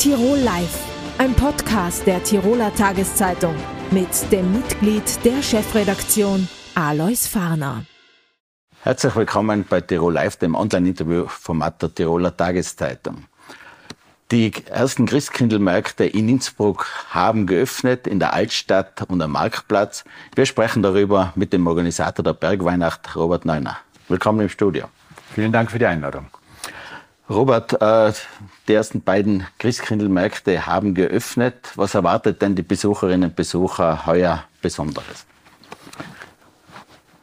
Tirol Live, ein Podcast der Tiroler Tageszeitung mit dem Mitglied der Chefredaktion Alois Farner. Herzlich willkommen bei Tirol Live, dem Online-Interview-Format der Tiroler Tageszeitung. Die ersten Christkindlmärkte in Innsbruck haben geöffnet, in der Altstadt und am Marktplatz. Wir sprechen darüber mit dem Organisator der Bergweihnacht, Robert Neuner. Willkommen im Studio. Vielen Dank für die Einladung. Robert, äh, die ersten beiden Christkindlmärkte haben geöffnet. Was erwartet denn die Besucherinnen und Besucher heuer Besonderes?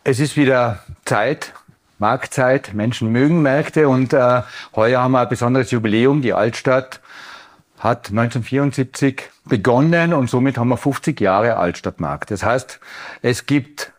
Es ist wieder Zeit, Marktzeit. Menschen mögen Märkte und äh, heuer haben wir ein besonderes Jubiläum. Die Altstadt hat 1974 begonnen und somit haben wir 50 Jahre Altstadtmarkt. Das heißt, es gibt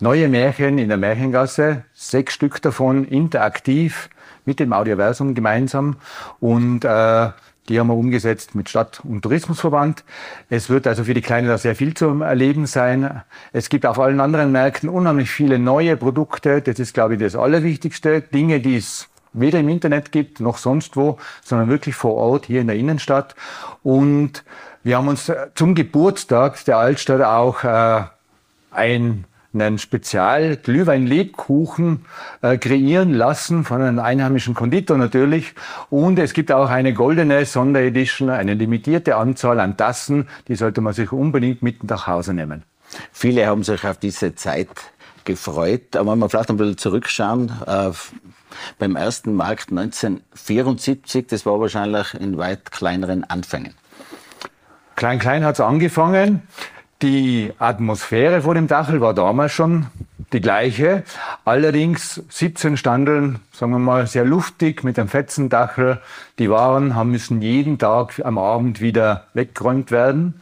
neue Märchen in der Märchengasse, sechs Stück davon interaktiv mit dem Audioversum gemeinsam und äh, die haben wir umgesetzt mit Stadt- und Tourismusverband. Es wird also für die Kleinen da sehr viel zum Erleben sein. Es gibt auf allen anderen Märkten unheimlich viele neue Produkte. Das ist, glaube ich, das Allerwichtigste. Dinge, die es weder im Internet gibt noch sonst wo, sondern wirklich vor Ort hier in der Innenstadt. Und wir haben uns zum Geburtstag der Altstadt auch äh, ein einen Spezial-Glühwein-Lebkuchen äh, kreieren lassen von einem einheimischen Konditor natürlich. Und es gibt auch eine goldene Sonderedition, eine limitierte Anzahl an Tassen. Die sollte man sich unbedingt mit nach Hause nehmen. Viele haben sich auf diese Zeit gefreut. Aber wenn wir vielleicht ein bisschen zurückschauen, äh, beim ersten Markt 1974, das war wahrscheinlich in weit kleineren Anfängen. Klein, klein hat es angefangen. Die Atmosphäre vor dem Dachel war damals schon die gleiche. Allerdings 17 Standeln, sagen wir mal, sehr luftig mit einem fetzen Dachel. Die Waren haben müssen jeden Tag am Abend wieder weggeräumt werden.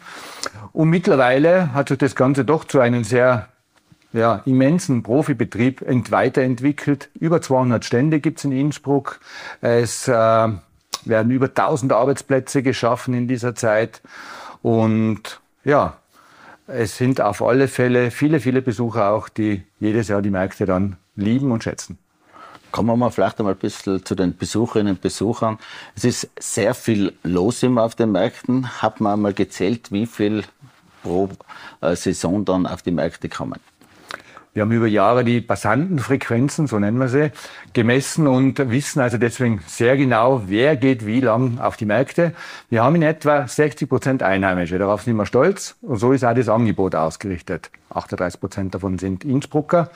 Und mittlerweile hat sich das Ganze doch zu einem sehr ja, immensen Profibetrieb weiterentwickelt. Über 200 Stände gibt's in Innsbruck. Es äh, werden über 1000 Arbeitsplätze geschaffen in dieser Zeit. Und ja, es sind auf alle Fälle viele, viele Besucher auch, die jedes Jahr die Märkte dann lieben und schätzen. Kommen wir mal vielleicht einmal ein bisschen zu den Besucherinnen und Besuchern. Es ist sehr viel los immer auf den Märkten. Hat man einmal gezählt, wie viel pro äh, Saison dann auf die Märkte kommen? Wir haben über Jahre die Passantenfrequenzen, so nennen wir sie, gemessen und wissen also deswegen sehr genau, wer geht wie lang auf die Märkte. Wir haben in etwa 60 Prozent Einheimische. Darauf sind wir stolz. Und so ist auch das Angebot ausgerichtet. 38 Prozent davon sind Innsbrucker.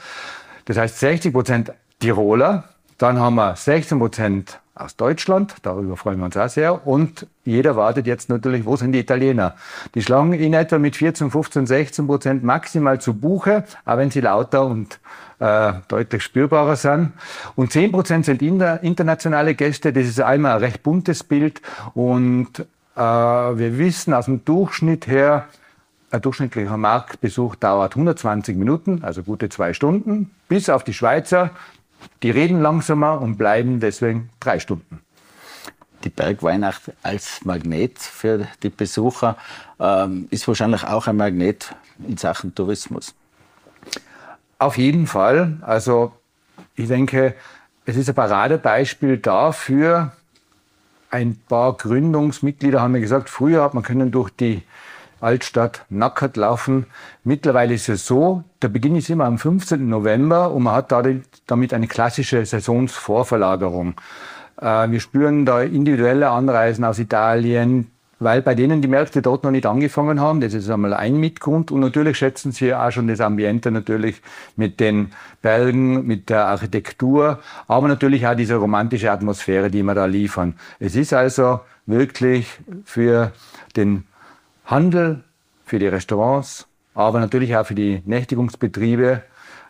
Das heißt 60 Prozent Tiroler. Dann haben wir 16 Prozent aus Deutschland. Darüber freuen wir uns auch sehr. Und jeder wartet jetzt natürlich, wo sind die Italiener? Die schlagen in etwa mit 14, 15, 16 Prozent maximal zu Buche, auch wenn sie lauter und äh, deutlich spürbarer sind. Und 10 Prozent sind internationale Gäste. Das ist einmal ein recht buntes Bild. Und äh, wir wissen aus dem Durchschnitt her, ein durchschnittlicher Marktbesuch dauert 120 Minuten, also gute zwei Stunden, bis auf die Schweizer die reden langsamer und bleiben deswegen drei Stunden. Die Bergweihnacht als Magnet für die Besucher ähm, ist wahrscheinlich auch ein Magnet in Sachen Tourismus. Auf jeden Fall. Also ich denke, es ist ein Paradebeispiel dafür. Ein paar Gründungsmitglieder haben mir gesagt, früher hat man können durch die Altstadt nackert laufen. Mittlerweile ist es so, der Beginn ist immer am 15. November und man hat damit eine klassische Saisonsvorverlagerung. Äh, wir spüren da individuelle Anreisen aus Italien, weil bei denen die Märkte dort noch nicht angefangen haben. Das ist einmal ein Mitgrund. Und natürlich schätzen sie auch schon das Ambiente natürlich mit den Bergen, mit der Architektur, aber natürlich auch diese romantische Atmosphäre, die wir da liefern. Es ist also wirklich für den Handel, für die Restaurants, aber natürlich auch für die Nächtigungsbetriebe.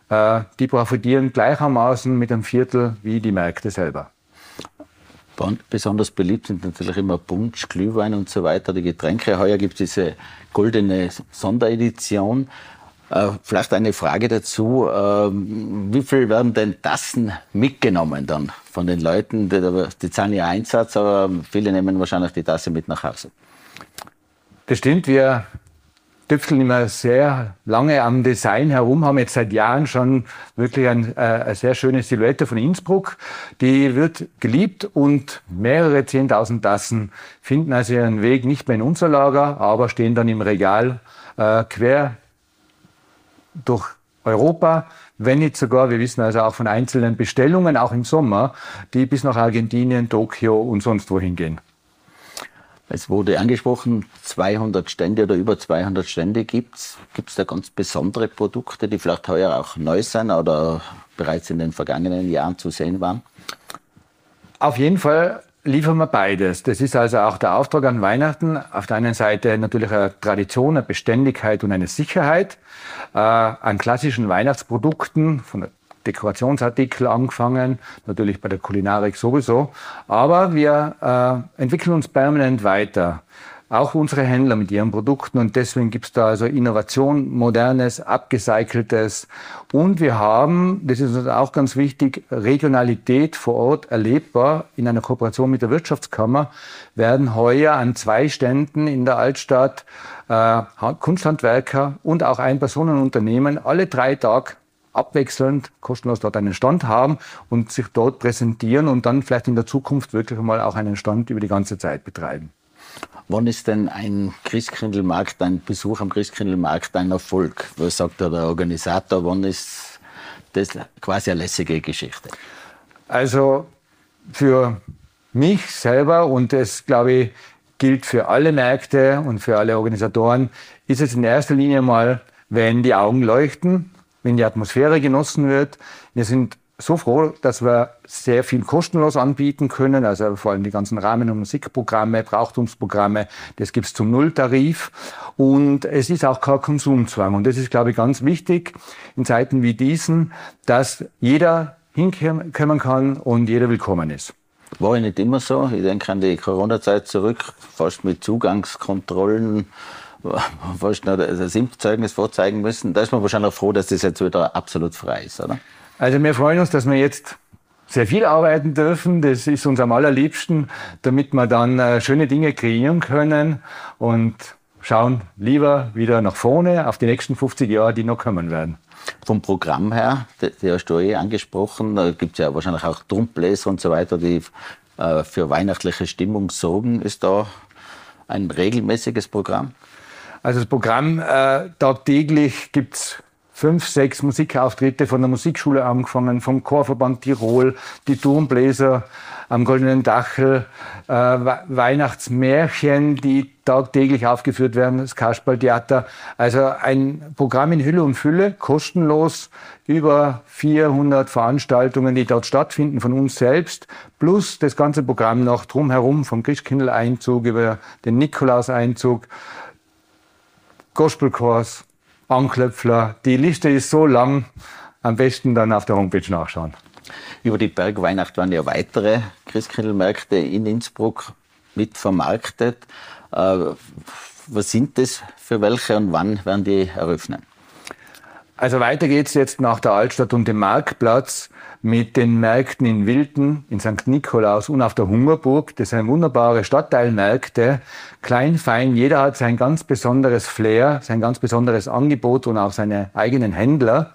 Äh, die profitieren gleichermaßen mit einem Viertel wie die Märkte selber. Besonders beliebt sind natürlich immer Punsch, Glühwein und so weiter, die Getränke. Heuer gibt es diese goldene Sonderedition. Äh, vielleicht eine Frage dazu. Äh, wie viel werden denn Tassen mitgenommen dann von den Leuten? Die zahlen ja Einsatz, aber viele nehmen wahrscheinlich die Tasse mit nach Hause. Das stimmt, wir tüfteln immer sehr lange am Design herum, haben jetzt seit Jahren schon wirklich ein, äh, eine sehr schöne Silhouette von Innsbruck. Die wird geliebt und mehrere zehntausend Tassen finden also ihren Weg nicht mehr in unser Lager, aber stehen dann im Regal äh, quer durch Europa, wenn nicht sogar, wir wissen also auch von einzelnen Bestellungen, auch im Sommer, die bis nach Argentinien, Tokio und sonst wohin gehen. Es wurde angesprochen, 200 Stände oder über 200 Stände gibt's. Gibt es da ganz besondere Produkte, die vielleicht heuer auch neu sind oder bereits in den vergangenen Jahren zu sehen waren? Auf jeden Fall liefern wir beides. Das ist also auch der Auftrag an Weihnachten. Auf der einen Seite natürlich eine Tradition, eine Beständigkeit und eine Sicherheit äh, an klassischen Weihnachtsprodukten von der Dekorationsartikel angefangen, natürlich bei der Kulinarik sowieso. Aber wir äh, entwickeln uns permanent weiter. Auch unsere Händler mit ihren Produkten und deswegen gibt es da also Innovation, modernes, abgecyceltes und wir haben, das ist uns auch ganz wichtig, Regionalität vor Ort erlebbar. In einer Kooperation mit der Wirtschaftskammer werden heuer an zwei Ständen in der Altstadt äh, Kunsthandwerker und auch Ein-Personen-Unternehmen alle drei Tage abwechselnd kostenlos dort einen Stand haben und sich dort präsentieren und dann vielleicht in der Zukunft wirklich mal auch einen Stand über die ganze Zeit betreiben. Wann ist denn ein Christkindlmarkt, ein Besuch am Christkindlmarkt ein Erfolg? Was sagt der Organisator? Wann ist das quasi eine lässige Geschichte? Also für mich selber und das glaube ich gilt für alle Märkte und für alle Organisatoren, ist es in erster Linie mal, wenn die Augen leuchten, wenn die Atmosphäre genossen wird. Wir sind so froh, dass wir sehr viel kostenlos anbieten können, also vor allem die ganzen Rahmen- und Musikprogramme, Brauchtumsprogramme, das gibt's zum Nulltarif und es ist auch kein Konsumzwang und das ist, glaube ich, ganz wichtig in Zeiten wie diesen, dass jeder hinkommen kann und jeder willkommen ist. War ja nicht immer so. Ich denke an die Corona-Zeit zurück, fast mit Zugangskontrollen fast noch das Impfzeugnis vorzeigen müssen. Da ist man wahrscheinlich froh, dass das jetzt wieder absolut frei ist, oder? Also wir freuen uns, dass wir jetzt sehr viel arbeiten dürfen. Das ist uns am allerliebsten, damit wir dann äh, schöne Dinge kreieren können und schauen lieber wieder nach vorne auf die nächsten 50 Jahre, die noch kommen werden. Vom Programm her, die hast du eh angesprochen, da gibt es ja wahrscheinlich auch Trumpbläser und so weiter, die äh, für weihnachtliche Stimmung sorgen. Ist da ein regelmäßiges Programm? Also das Programm äh, tagtäglich gibt's fünf, sechs Musikauftritte von der Musikschule angefangen, vom Chorverband Tirol, die Turmbläser am Goldenen Dachel, äh, Weihnachtsmärchen, die tagtäglich aufgeführt werden, das Kasperltheater. Also ein Programm in Hülle und Fülle, kostenlos, über 400 Veranstaltungen, die dort stattfinden von uns selbst, plus das ganze Programm noch drumherum, vom Christkindl-Einzug über den Nikolaus-Einzug, Gospelchors, Anklöpfler. Die Liste ist so lang, am besten dann auf der Homepage nachschauen. Über die Bergweihnacht waren ja weitere Christkindlmärkte in Innsbruck mit vermarktet. Äh, was sind das für welche und wann werden die eröffnen? Also weiter geht's jetzt nach der Altstadt und dem Marktplatz mit den Märkten in Wilden, in St. Nikolaus und auf der Hungerburg. Das sind wunderbare Stadtteilmärkte. Klein, fein, jeder hat sein ganz besonderes Flair, sein ganz besonderes Angebot und auch seine eigenen Händler.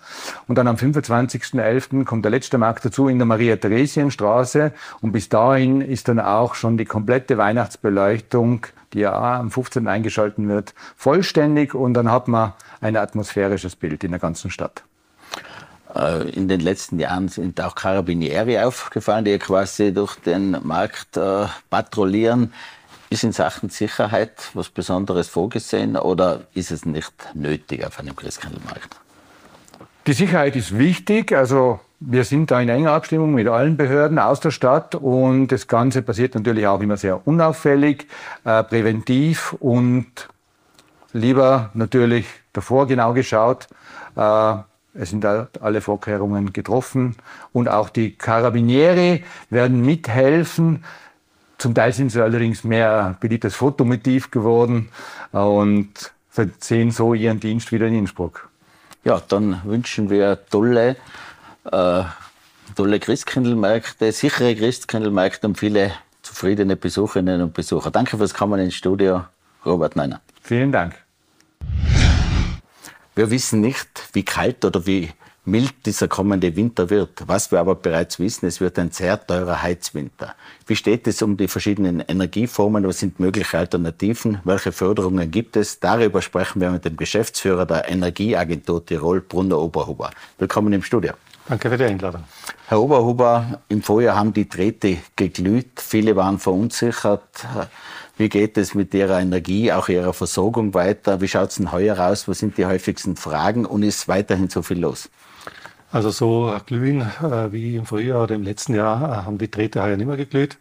Und dann am 25.11. kommt der letzte Markt dazu in der Maria-Theresien-Straße. Und bis dahin ist dann auch schon die komplette Weihnachtsbeleuchtung, die ja am 15. eingeschalten wird, vollständig. Und dann hat man ein atmosphärisches Bild in der ganzen Stadt. Äh, in den letzten Jahren sind auch Karabinieri aufgefallen, die quasi durch den Markt äh, patrouillieren. Ist in Sachen Sicherheit was Besonderes vorgesehen oder ist es nicht nötig auf einem Christkindlmarkt? Die Sicherheit ist wichtig. Also wir sind da in enger Abstimmung mit allen Behörden aus der Stadt und das Ganze passiert natürlich auch immer sehr unauffällig, äh, präventiv und lieber natürlich davor genau geschaut. Äh, es sind alle Vorkehrungen getroffen und auch die Carabinieri werden mithelfen. Zum Teil sind sie allerdings mehr beliebtes Fotomotiv geworden und sehen so ihren Dienst wieder in Innsbruck. Ja, dann wünschen wir tolle, äh, tolle Christkindlmärkte, sichere Christkindlmärkte und viele zufriedene Besucherinnen und Besucher. Danke fürs Kommen ins Studio, Robert Neuner. Vielen Dank. Wir wissen nicht, wie kalt oder wie mild dieser kommende Winter wird. Was wir aber bereits wissen, es wird ein sehr teurer Heizwinter. Wie steht es um die verschiedenen Energieformen? Was sind mögliche Alternativen? Welche Förderungen gibt es? Darüber sprechen wir mit dem Geschäftsführer der Energieagentur Tirol, Brunner Oberhuber. Willkommen im Studio. Danke für die Einladung. Herr Oberhuber, im Vorjahr haben die Drähte geglüht. Viele waren verunsichert. Wie geht es mit Ihrer Energie, auch Ihrer Versorgung weiter? Wie schaut es denn heuer aus? Was sind die häufigsten Fragen? Und ist weiterhin so viel los? Also so glühen äh, wie im Frühjahr oder im letzten Jahr äh, haben die Drähte heuer nicht mehr geglüht.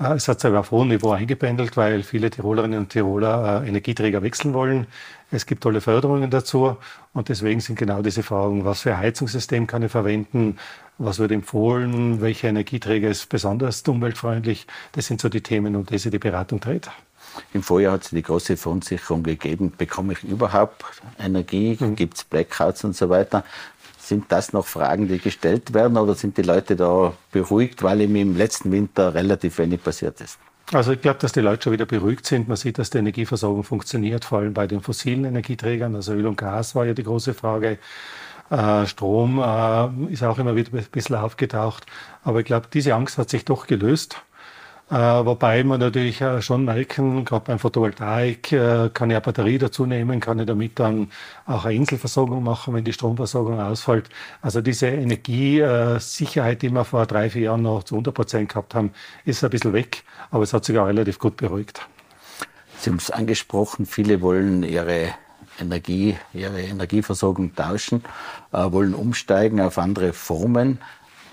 Äh, es hat sich aber auf hohem Niveau eingependelt, weil viele Tirolerinnen und Tiroler äh, Energieträger wechseln wollen. Es gibt tolle Förderungen dazu und deswegen sind genau diese Fragen, was für ein Heizungssystem kann ich verwenden, was wird empfohlen, welcher Energieträger ist besonders umweltfreundlich. Das sind so die Themen, um die sich die Beratung dreht. Im Vorjahr hat es die große Verunsicherung gegeben, bekomme ich überhaupt Energie, mhm. gibt es Blackouts und so weiter. Sind das noch Fragen, die gestellt werden oder sind die Leute da beruhigt, weil ihm im letzten Winter relativ wenig passiert ist? Also ich glaube, dass die Leute schon wieder beruhigt sind. Man sieht, dass die Energieversorgung funktioniert, vor allem bei den fossilen Energieträgern. Also Öl und Gas war ja die große Frage. Äh, Strom äh, ist auch immer wieder ein bisschen aufgetaucht. Aber ich glaube, diese Angst hat sich doch gelöst. Äh, wobei man natürlich äh, schon merken, gerade beim Photovoltaik äh, kann ich eine Batterie dazu nehmen, kann ich damit dann auch eine Inselversorgung machen, wenn die Stromversorgung ausfällt. Also diese Energiesicherheit, die wir vor drei, vier Jahren noch zu 100 Prozent gehabt haben, ist ein bisschen weg, aber es hat sich auch relativ gut beruhigt. Sie haben es angesprochen, viele wollen ihre Energie, ihre Energieversorgung tauschen, wollen umsteigen auf andere Formen.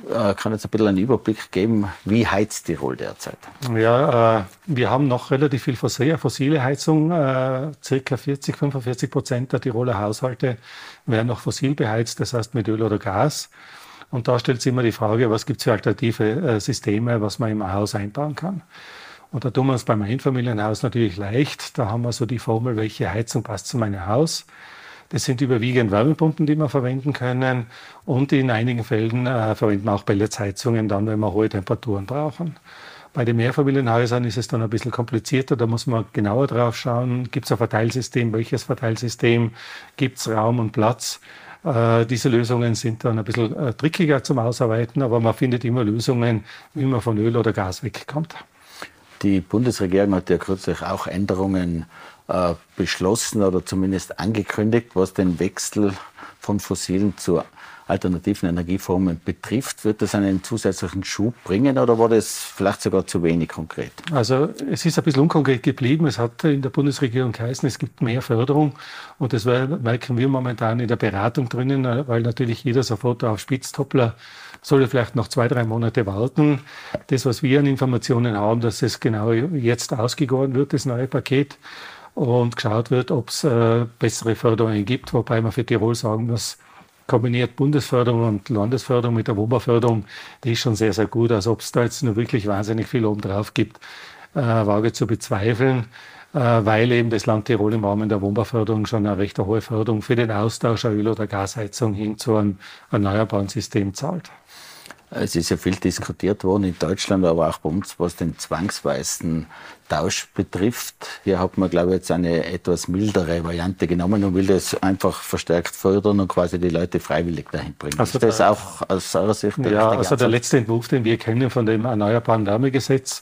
Äh, kann jetzt ein bisschen einen Überblick geben, wie heizt Tirol derzeit? Ja, äh, wir haben noch relativ viel fossile Heizung. Äh, circa 40, 45 Prozent der Tiroler Haushalte werden noch fossil beheizt, das heißt mit Öl oder Gas. Und da stellt sich immer die Frage, was gibt es für alternative Systeme, was man im Haus einbauen kann. Und da tun wir uns beim Einfamilienhaus natürlich leicht. Da haben wir so die Formel, welche Heizung passt zu meinem Haus. Das sind überwiegend Wärmepumpen, die wir verwenden können. Und in einigen Fällen äh, verwenden wir auch Pelletsheizungen dann, wenn wir hohe Temperaturen brauchen. Bei den Mehrfamilienhäusern ist es dann ein bisschen komplizierter. Da muss man genauer drauf schauen. Gibt es ein Verteilsystem? Welches Verteilsystem? Gibt es Raum und Platz? Äh, diese Lösungen sind dann ein bisschen äh, trickiger zum Ausarbeiten, aber man findet immer Lösungen, wie man von Öl oder Gas wegkommt. Die Bundesregierung hat ja kürzlich auch Änderungen äh, beschlossen oder zumindest angekündigt, was den Wechsel von fossilen zu alternativen Energieformen betrifft. Wird das einen zusätzlichen Schub bringen oder war das vielleicht sogar zu wenig konkret? Also es ist ein bisschen unkonkret geblieben. Es hat in der Bundesregierung geheißen, es gibt mehr Förderung und das merken wir momentan in der Beratung drinnen, weil natürlich jeder sofort auf Spitztoppler soll vielleicht noch zwei, drei Monate warten. Das, was wir an Informationen haben, dass es genau jetzt ausgegoren wird, das neue Paket und geschaut wird, ob es äh, bessere Förderungen gibt, wobei man für Tirol sagen muss, kombiniert Bundesförderung und Landesförderung mit der WOBA-Förderung, die ist schon sehr, sehr gut. Also ob es da jetzt nur wirklich wahnsinnig viel obendrauf gibt, äh, wage zu bezweifeln, äh, weil eben das Land Tirol im Rahmen der WOBA-Förderung schon eine recht hohe Förderung für den Austausch der Öl- oder Gasheizung hin zu einem erneuerbaren System zahlt. Es ist ja viel diskutiert worden in Deutschland, aber auch bei uns, was den zwangsweisen Tausch betrifft. Hier hat man, glaube ich, jetzt eine etwas mildere Variante genommen und will das einfach verstärkt fördern und quasi die Leute freiwillig dahin bringen. Also ist das der, auch aus eurer Sicht der Ja, also der letzte Entwurf, den wir kennen von dem Erneuerbaren Wärmegesetz,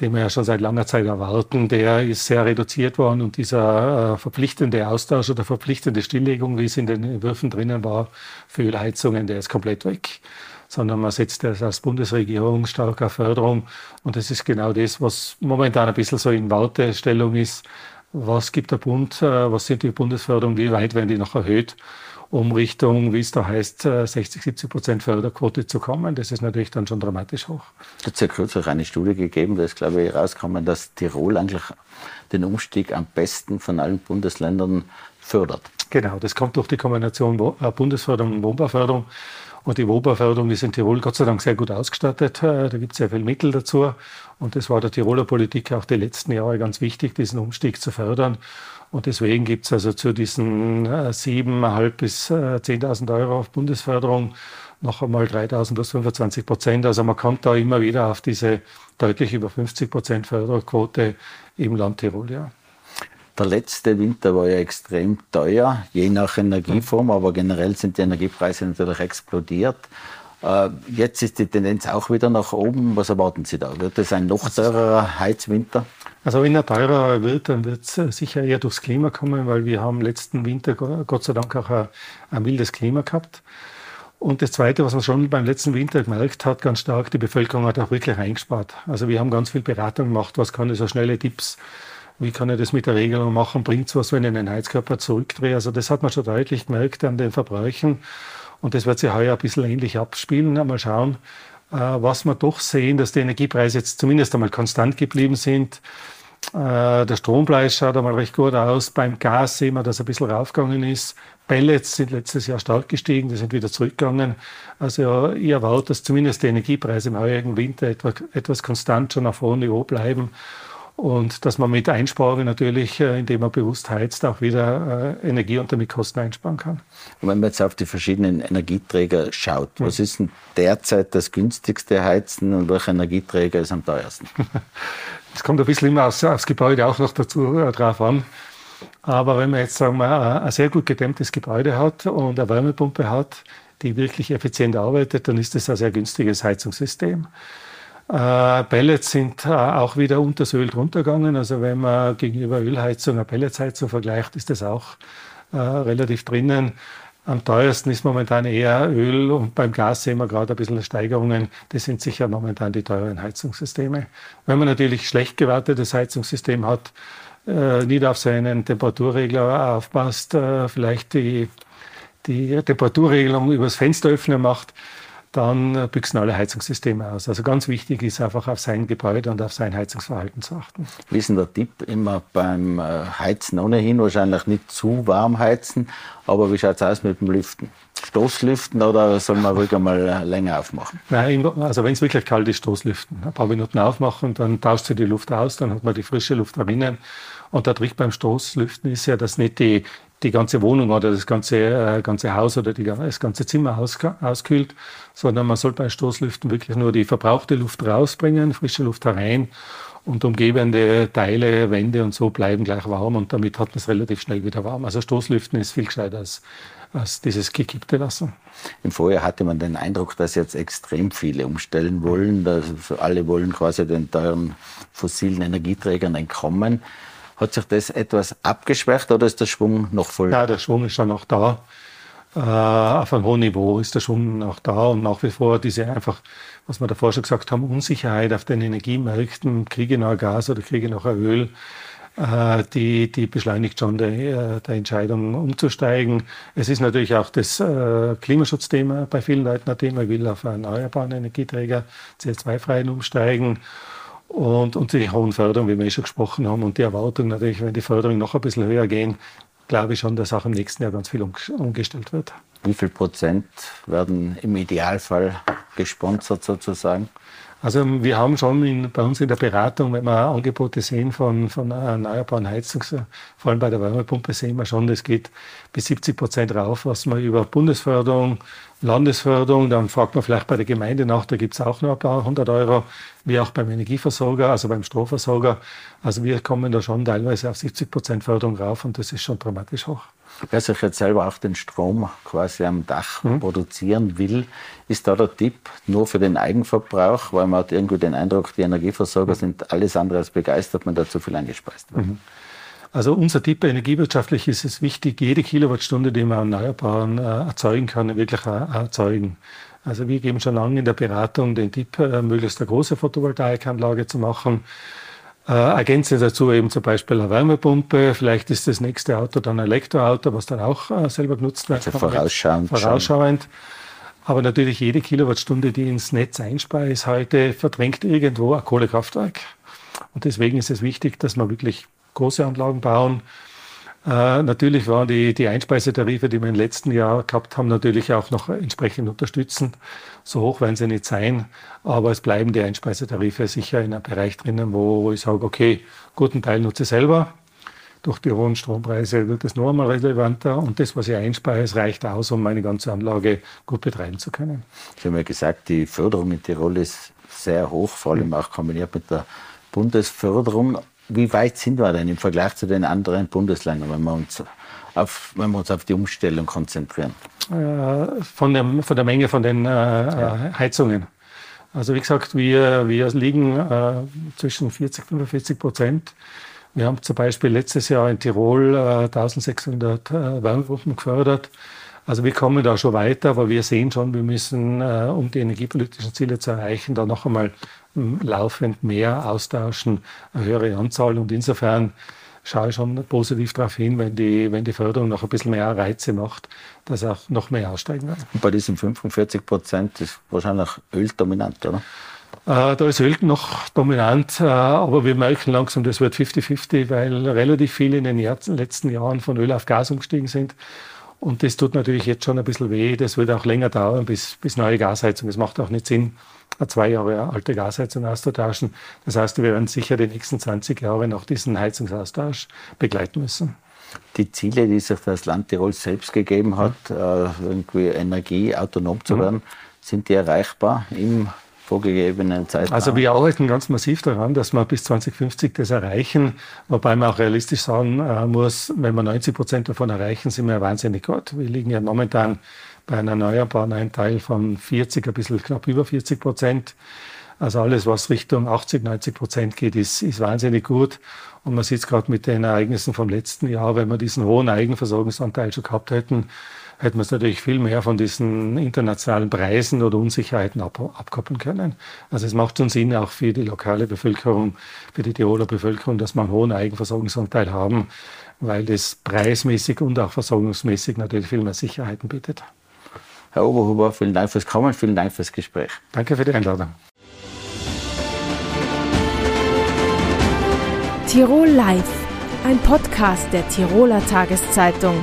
den wir ja schon seit langer Zeit erwarten, der ist sehr reduziert worden und dieser äh, verpflichtende Austausch oder verpflichtende Stilllegung, wie es in den Entwürfen drinnen war, für Ölheizungen, der ist komplett weg sondern man setzt das als Bundesregierung stark auf Förderung. Und das ist genau das, was momentan ein bisschen so in Wartestellung ist. Was gibt der Bund, äh, was sind die Bundesförderungen, wie weit werden die noch erhöht, um Richtung, wie es da heißt, 60, äh, 70 Prozent Förderquote zu kommen. Das ist natürlich dann schon dramatisch hoch. Es hat ja kürzlich eine Studie gegeben, da ist, glaube ich, rausgekommen, dass Tirol eigentlich den Umstieg am besten von allen Bundesländern fördert. Genau, das kommt durch die Kombination äh, Bundesförderung und Wohnbauförderung. Und die WOBA-Förderung ist in Tirol Gott sei Dank sehr gut ausgestattet. Äh, da gibt es sehr viel Mittel dazu. Und das war der Tiroler Politik auch die letzten Jahre ganz wichtig, diesen Umstieg zu fördern. Und deswegen gibt es also zu diesen 7.500 äh, bis 10.000 äh, Euro auf Bundesförderung noch einmal 3.000 plus 25 Prozent. Also man kommt da immer wieder auf diese deutlich über 50 Prozent Förderquote im Land Tirol, ja. Der letzte Winter war ja extrem teuer, je nach Energieform, aber generell sind die Energiepreise natürlich explodiert. Äh, jetzt ist die Tendenz auch wieder nach oben. Was erwarten Sie da? Wird es ein noch teurer Heizwinter? Also wenn er teurer wird, dann wird es sicher eher durchs Klima kommen, weil wir haben letzten Winter Gott sei Dank auch ein, ein mildes Klima gehabt. Und das Zweite, was man schon beim letzten Winter gemerkt hat, ganz stark, die Bevölkerung hat auch wirklich eingespart. Also wir haben ganz viel Beratung gemacht, was kann ich so schnelle Tipps, wie kann ich das mit der Regelung machen, bringt es was, wenn ich einen Heizkörper zurückdrehe. Also das hat man schon deutlich gemerkt an den Verbräuchen. Und das wird sich heuer ein bisschen ähnlich abspielen. Mal schauen, äh, was wir doch sehen, dass die Energiepreise jetzt zumindest einmal konstant geblieben sind. Äh, der Strompreis schaut einmal recht gut aus. Beim Gas sehen wir, dass ein bisschen raufgegangen ist. Pellets sind letztes Jahr stark gestiegen, die sind wieder zurückgegangen. Also ich erwarte, dass zumindest die Energiepreise im heurigen Winter etwa, etwas konstant schon auf hohem Niveau bleiben und dass man mit Einsparungen natürlich, äh, indem man bewusst heizt, auch wieder äh, Energie und damit Kosten einsparen kann. Und wenn man jetzt auf die verschiedenen Energieträger schaut, hm. was ist denn derzeit das günstigste Heizen und welcher Energieträger ist am teuersten? Es kommt ein bisschen immer aufs, aufs Gebäude auch noch dazu äh, drauf an. Aber wenn man jetzt sagen wir, ein sehr gut gedämmtes Gebäude hat und eine Wärmepumpe hat, die wirklich effizient arbeitet, dann ist das ein sehr günstiges Heizungssystem. Äh, Pellets sind äh, auch wieder unter das Öl drunter gegangen. Also wenn man gegenüber Ölheizung eine Pelletsheizung vergleicht, ist das auch äh, relativ drinnen. Am teuersten ist momentan eher Öl und beim Gas sehen wir gerade ein bisschen Steigerungen. Das sind sicher momentan die teuren Heizungssysteme. Wenn man natürlich schlecht gewartetes Heizungssystem hat, äh, nicht auf seinen Temperaturregler aufpasst, äh, vielleicht die, die Temperaturregelung übers Fenster öffnen macht, dann büchsen alle Heizungssysteme aus. Also ganz wichtig ist einfach auf sein Gebäude und auf sein Heizungsverhalten zu achten. Wie ist denn der Tipp immer beim äh, Heizen ohnehin? Wahrscheinlich nicht zu warm heizen, aber wie schaut es aus mit dem Lüften? Stoßlüften oder soll man ruhig einmal länger aufmachen? Nein, also wenn es wirklich kalt ist, Stoßlüften. Ein paar Minuten aufmachen, dann tauscht sie die Luft aus, dann hat man die frische Luft drinnen. Und der Trick beim Stoßlüften ist ja, dass nicht die, die ganze Wohnung oder das ganze, äh, ganze Haus oder die, das ganze Zimmer aus, auskühlt, sondern man soll bei Stoßlüften wirklich nur die verbrauchte Luft rausbringen, frische Luft herein und umgebende Teile, Wände und so bleiben gleich warm und damit hat man es relativ schnell wieder warm. Also Stoßlüften ist viel gescheiter als, als dieses gekippte Lassen. Im Vorjahr hatte man den Eindruck, dass jetzt extrem viele umstellen wollen. Dass alle wollen quasi den teuren fossilen Energieträgern entkommen. Hat sich das etwas abgeschwächt oder ist der Schwung noch voll? Ja, der Schwung ist schon noch da. Äh, auf einem hohen Niveau ist der Schwung noch da und nach wie vor diese einfach, was wir davor schon gesagt haben, Unsicherheit auf den Energiemärkten, Kriege nach Gas oder Kriege nach Öl, äh, die, die beschleunigt schon die, äh, die Entscheidung umzusteigen. Es ist natürlich auch das Klimaschutzthema bei vielen Leuten ein Thema. Ich will auf erneuerbaren Energieträger CO2-freien umsteigen. Und, und die hohen Förderungen, wie wir eh schon gesprochen haben, und die Erwartung natürlich, wenn die Förderungen noch ein bisschen höher gehen, glaube ich schon, dass auch im nächsten Jahr ganz viel umgestellt wird. Wie viel Prozent werden im Idealfall gesponsert sozusagen? Also wir haben schon in, bei uns in der Beratung, wenn wir Angebote sehen von, von erneuerbaren Heizungen, vor allem bei der Wärmepumpe sehen wir schon, das geht bis 70 Prozent rauf, was man über Bundesförderung, Landesförderung, dann fragt man vielleicht bei der Gemeinde nach, da gibt es auch noch ein paar hundert Euro, wie auch beim Energieversorger, also beim Stromversorger. Also wir kommen da schon teilweise auf 70 Prozent Förderung rauf und das ist schon dramatisch hoch. Wer sich jetzt selber auch den Strom quasi am Dach mhm. produzieren will, ist da der Tipp nur für den Eigenverbrauch, weil man hat irgendwie den Eindruck, die Energieversorger mhm. sind alles andere als begeistert, man da zu viel eingespeist wird. Mhm. Also unser Tipp energiewirtschaftlich ist es wichtig, jede Kilowattstunde, die man Erneuerbaren äh, erzeugen kann, wirklich äh, erzeugen. Also wir geben schon lange in der Beratung den Tipp, äh, möglichst eine große Photovoltaikanlage zu machen. Äh, ergänze dazu eben zum Beispiel eine Wärmepumpe. Vielleicht ist das nächste Auto dann ein Elektroauto, was dann auch äh, selber genutzt wird. Also vorausschauend. Vorausschauend. Aber natürlich jede Kilowattstunde, die ins Netz einspeist heute, verdrängt irgendwo ein Kohlekraftwerk. Und deswegen ist es wichtig, dass man wirklich große Anlagen bauen. Äh, natürlich waren die, die Einspeisetarife, die wir im letzten Jahr gehabt haben, natürlich auch noch entsprechend unterstützend. So hoch werden sie nicht sein, aber es bleiben die Einspeisetarife sicher in einem Bereich drinnen, wo, ich sage, okay, guten Teil nutze ich selber. Durch die hohen Strompreise wird es noch einmal relevanter und das, was ich einspeise, reicht aus, um meine ganze Anlage gut betreiben zu können. Sie haben ja gesagt, die Förderung in Tirol ist sehr hoch, vor allem auch kombiniert mit der Bundesförderung. Wie weit sind wir denn im Vergleich zu den anderen Bundesländern, wenn wir uns auf, wenn wir uns auf die Umstellung konzentrieren? Äh, von, der, von der Menge von den äh, ja. Heizungen. Also wie gesagt, wir, wir liegen äh, zwischen 40 und 45 Prozent. Wir haben zum Beispiel letztes Jahr in Tirol äh, 1600 äh, Wärmepumpen gefördert. Also wir kommen da schon weiter, aber wir sehen schon, wir müssen, äh, um die energiepolitischen Ziele zu erreichen, da noch einmal hm, laufend mehr austauschen, eine höhere Anzahl. Und insofern schaue ich schon positiv darauf hin, wenn die, wenn die Förderung noch ein bisschen mehr Reize macht, dass auch noch mehr aussteigen wird. Und bei diesen 45 Prozent ist wahrscheinlich Öl dominant, oder? Äh, da ist Öl noch dominant, äh, aber wir merken langsam, das wird 50-50, weil relativ viele in den Jahr letzten Jahren von Öl auf Gas umgestiegen sind. Und das tut natürlich jetzt schon ein bisschen weh. Das wird auch länger dauern bis, bis neue Gasheizung. Es macht auch nicht Sinn, eine zwei Jahre alte Gasheizung auszutauschen. Das heißt, wir werden sicher die nächsten 20 Jahre noch diesen Heizungsaustausch begleiten müssen. Die Ziele, die sich das Land Tirol selbst gegeben hat, äh, irgendwie energieautonom zu werden, sind die erreichbar im vorgegebenen Zeitraum? Also wir arbeiten ganz massiv daran, dass wir bis 2050 das erreichen, wobei man auch realistisch sagen äh, muss, wenn wir 90 Prozent davon erreichen, sind wir wahnsinnig gut. Wir liegen ja momentan bei einem erneuerbaren Anteil von 40, ein bisschen knapp über 40 Prozent. Also alles, was Richtung 80, 90 Prozent geht, ist, ist wahnsinnig gut. Und man sieht es gerade mit den Ereignissen vom letzten Jahr, wenn wir diesen hohen Eigenversorgungsanteil schon gehabt hätten, hätten wir es natürlich viel mehr von diesen internationalen Preisen oder Unsicherheiten ab, abkoppeln können. Also es macht schon Sinn auch für die lokale Bevölkerung, für die Tiroler Bevölkerung, dass wir einen hohen Eigenversorgungsanteil haben, weil das preismäßig und auch versorgungsmäßig natürlich viel mehr Sicherheiten bietet. Herr Oberhuber, vielen Dank fürs Kommen, vielen Dank fürs Gespräch. Danke für die Einladung. Tirol Live, ein Podcast der Tiroler Tageszeitung.